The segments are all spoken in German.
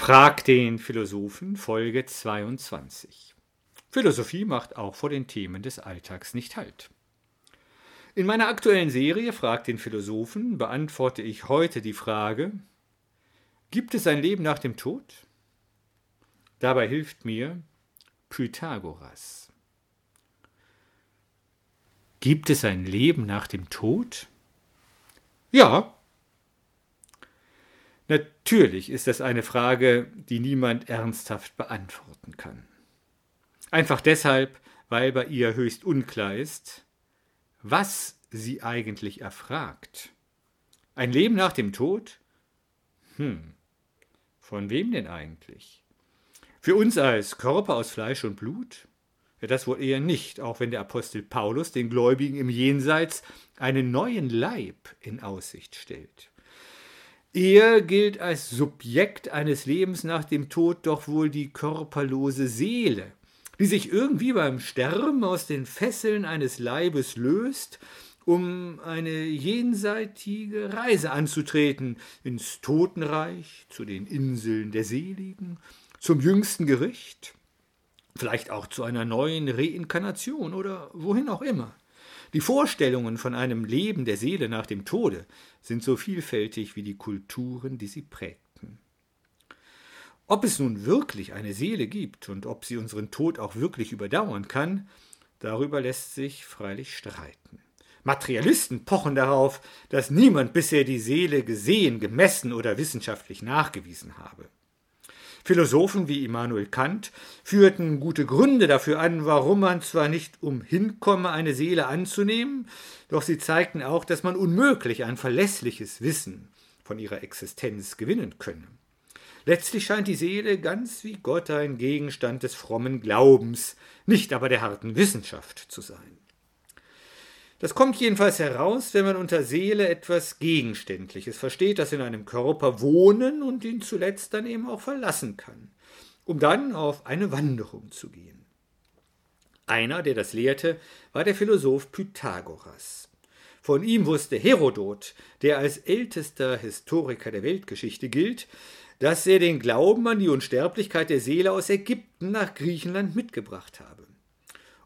Frag den Philosophen Folge 22. Philosophie macht auch vor den Themen des Alltags nicht Halt. In meiner aktuellen Serie Frag den Philosophen beantworte ich heute die Frage, gibt es ein Leben nach dem Tod? Dabei hilft mir Pythagoras. Gibt es ein Leben nach dem Tod? Ja. Natürlich ist das eine Frage, die niemand ernsthaft beantworten kann. Einfach deshalb, weil bei ihr höchst unklar ist, was sie eigentlich erfragt. Ein Leben nach dem Tod? Hm, von wem denn eigentlich? Für uns als Körper aus Fleisch und Blut? Ja, das wohl eher nicht, auch wenn der Apostel Paulus den Gläubigen im Jenseits einen neuen Leib in Aussicht stellt. Er gilt als Subjekt eines Lebens nach dem Tod doch wohl die körperlose Seele, die sich irgendwie beim Sterben aus den Fesseln eines Leibes löst, um eine jenseitige Reise anzutreten ins Totenreich, zu den Inseln der Seligen, zum jüngsten Gericht, vielleicht auch zu einer neuen Reinkarnation oder wohin auch immer. Die Vorstellungen von einem Leben der Seele nach dem Tode sind so vielfältig wie die Kulturen, die sie prägten. Ob es nun wirklich eine Seele gibt und ob sie unseren Tod auch wirklich überdauern kann, darüber lässt sich freilich streiten. Materialisten pochen darauf, dass niemand bisher die Seele gesehen, gemessen oder wissenschaftlich nachgewiesen habe. Philosophen wie Immanuel Kant führten gute Gründe dafür an, warum man zwar nicht umhinkomme, eine Seele anzunehmen, doch sie zeigten auch, dass man unmöglich ein verlässliches Wissen von ihrer Existenz gewinnen könne. Letztlich scheint die Seele ganz wie Gott ein Gegenstand des frommen Glaubens, nicht aber der harten Wissenschaft zu sein. Das kommt jedenfalls heraus, wenn man unter Seele etwas Gegenständliches versteht, das in einem Körper wohnen und ihn zuletzt dann eben auch verlassen kann, um dann auf eine Wanderung zu gehen. Einer, der das lehrte, war der Philosoph Pythagoras. Von ihm wusste Herodot, der als ältester Historiker der Weltgeschichte gilt, dass er den Glauben an die Unsterblichkeit der Seele aus Ägypten nach Griechenland mitgebracht habe.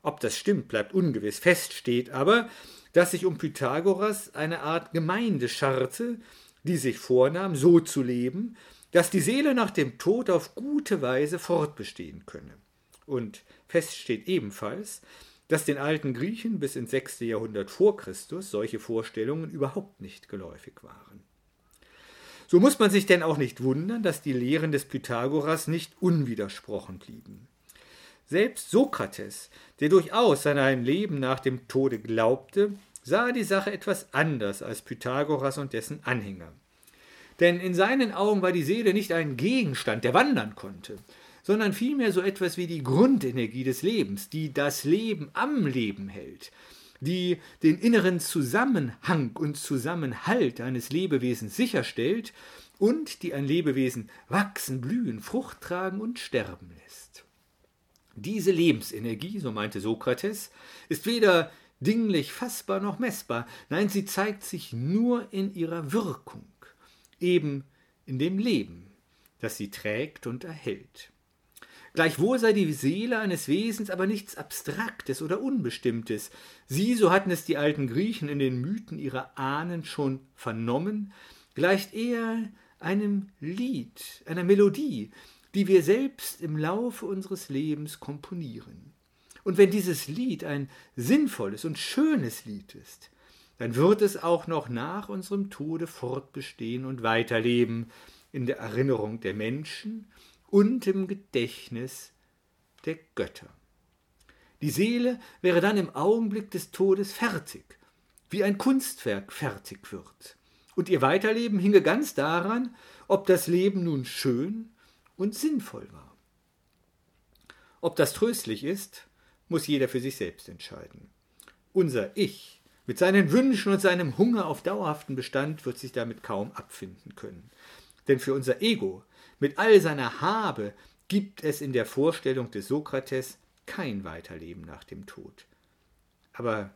Ob das stimmt, bleibt ungewiss. Fest steht aber, dass sich um Pythagoras eine Art Gemeinde scharte, die sich vornahm, so zu leben, dass die Seele nach dem Tod auf gute Weise fortbestehen könne. Und fest steht ebenfalls, dass den alten Griechen bis ins sechste Jahrhundert vor Christus solche Vorstellungen überhaupt nicht geläufig waren. So muss man sich denn auch nicht wundern, dass die Lehren des Pythagoras nicht unwidersprochen blieben. Selbst Sokrates, der durchaus an ein Leben nach dem Tode glaubte, sah die Sache etwas anders als Pythagoras und dessen Anhänger. Denn in seinen Augen war die Seele nicht ein Gegenstand, der wandern konnte, sondern vielmehr so etwas wie die Grundenergie des Lebens, die das Leben am Leben hält, die den inneren Zusammenhang und Zusammenhalt eines Lebewesens sicherstellt und die ein Lebewesen wachsen, blühen, Frucht tragen und sterben lässt. Diese Lebensenergie, so meinte Sokrates, ist weder dinglich fassbar noch messbar, nein, sie zeigt sich nur in ihrer Wirkung, eben in dem Leben, das sie trägt und erhält. Gleichwohl sei die Seele eines Wesens aber nichts Abstraktes oder Unbestimmtes. Sie, so hatten es die alten Griechen in den Mythen ihrer Ahnen schon vernommen, gleicht eher einem Lied, einer Melodie, die wir selbst im Laufe unseres Lebens komponieren. Und wenn dieses Lied ein sinnvolles und schönes Lied ist, dann wird es auch noch nach unserem Tode fortbestehen und weiterleben in der Erinnerung der Menschen und im Gedächtnis der Götter. Die Seele wäre dann im Augenblick des Todes fertig, wie ein Kunstwerk fertig wird. Und ihr Weiterleben hinge ganz daran, ob das Leben nun schön und sinnvoll war. Ob das tröstlich ist, muss jeder für sich selbst entscheiden. Unser Ich mit seinen Wünschen und seinem Hunger auf dauerhaften Bestand wird sich damit kaum abfinden können. Denn für unser Ego mit all seiner Habe gibt es in der Vorstellung des Sokrates kein Weiterleben nach dem Tod. Aber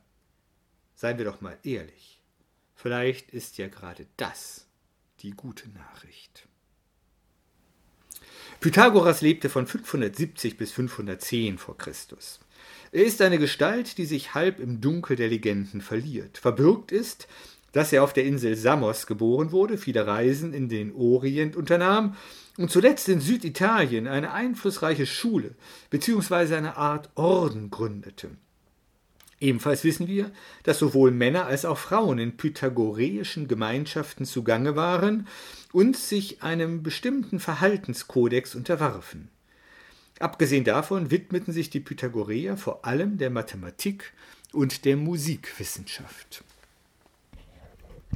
seien wir doch mal ehrlich, vielleicht ist ja gerade das die gute Nachricht. Pythagoras lebte von 570 bis 510 vor Christus. Er ist eine Gestalt, die sich halb im Dunkel der Legenden verliert. Verbürgt ist, dass er auf der Insel Samos geboren wurde, viele Reisen in den Orient unternahm und zuletzt in Süditalien eine einflussreiche Schule bzw. eine Art Orden gründete. Ebenfalls wissen wir, dass sowohl Männer als auch Frauen in pythagoreischen Gemeinschaften zugange waren und sich einem bestimmten Verhaltenskodex unterwarfen. Abgesehen davon widmeten sich die Pythagoreer vor allem der Mathematik und der Musikwissenschaft.